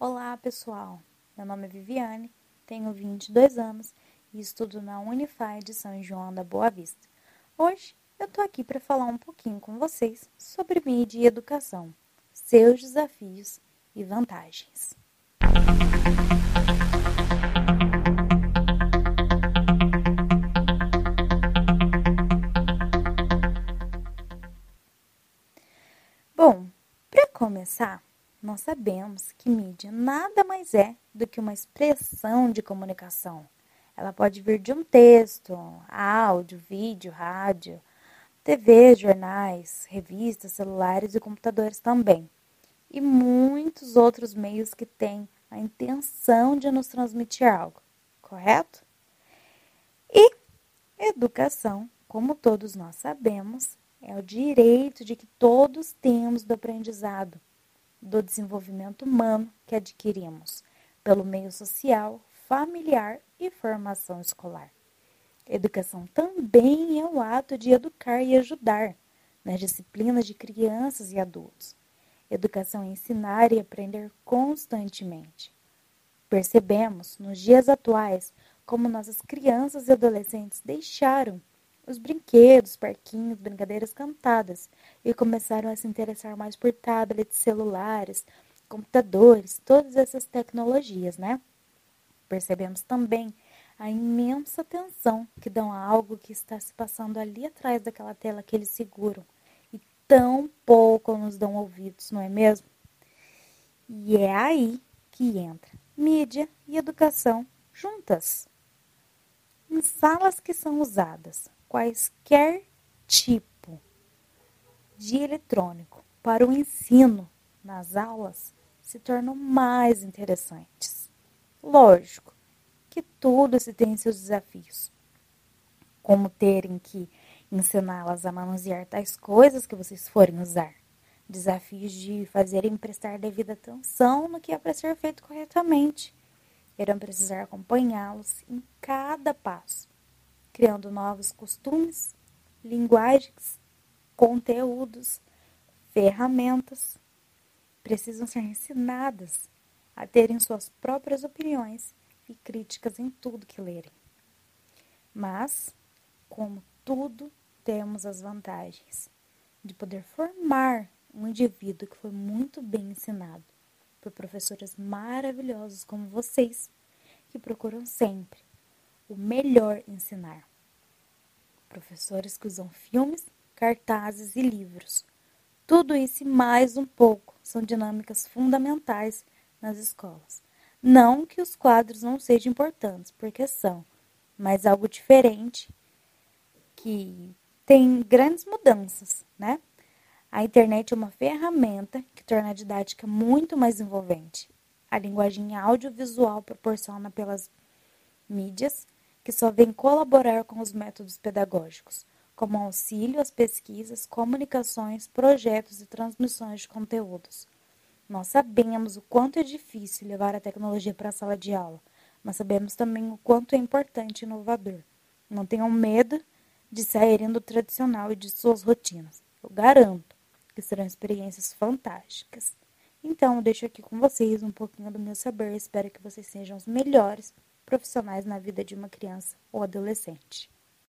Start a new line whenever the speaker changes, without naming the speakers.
Olá, pessoal. Meu nome é Viviane, tenho 22 anos e estudo na Unify de São João da Boa Vista. Hoje eu tô aqui para falar um pouquinho com vocês sobre mídia e educação, seus desafios e vantagens. Bom, para começar, nós sabemos que mídia nada mais é do que uma expressão de comunicação. Ela pode vir de um texto, áudio, vídeo, rádio, TV, jornais, revistas, celulares e computadores também. E muitos outros meios que têm a intenção de nos transmitir algo, correto? E educação, como todos nós sabemos, é o direito de que todos temos do aprendizado do desenvolvimento humano que adquirimos pelo meio social, familiar e formação escolar. Educação também é o ato de educar e ajudar nas disciplinas de crianças e adultos. Educação é ensinar e aprender constantemente. Percebemos, nos dias atuais, como nossas crianças e adolescentes deixaram os brinquedos, parquinhos, brincadeiras cantadas e começaram a se interessar mais por tablets, celulares, computadores, todas essas tecnologias, né? Percebemos também a imensa atenção que dão a algo que está se passando ali atrás daquela tela que eles seguram e tão pouco nos dão ouvidos, não é mesmo? E é aí que entra mídia e educação juntas. Em salas que são usadas quaisquer tipo de eletrônico para o ensino nas aulas se tornam mais interessantes. Lógico que tudo se tem seus desafios, como terem que ensiná-las a manusear tais coisas que vocês forem usar. Desafios de fazerem prestar devida atenção no que é para ser feito corretamente. Irão precisar acompanhá-los em cada passo criando novos costumes, linguagens, conteúdos, ferramentas. Precisam ser ensinadas a terem suas próprias opiniões e críticas em tudo que lerem. Mas, como tudo, temos as vantagens de poder formar um indivíduo que foi muito bem ensinado por professores maravilhosos como vocês, que procuram sempre o melhor ensinar. Professores que usam filmes, cartazes e livros. Tudo isso e mais um pouco são dinâmicas fundamentais nas escolas. Não que os quadros não sejam importantes, porque são, mas algo diferente que tem grandes mudanças, né? A internet é uma ferramenta que torna a didática muito mais envolvente. A linguagem audiovisual proporciona pelas mídias que só vem colaborar com os métodos pedagógicos, como auxílio às pesquisas, comunicações, projetos e transmissões de conteúdos. Nós sabemos o quanto é difícil levar a tecnologia para a sala de aula, mas sabemos também o quanto é importante e inovador. Não tenham medo de saírem do tradicional e de suas rotinas. Eu garanto que serão experiências fantásticas. Então, deixo aqui com vocês um pouquinho do meu saber. Espero que vocês sejam os melhores profissionais na vida de uma criança ou adolescente.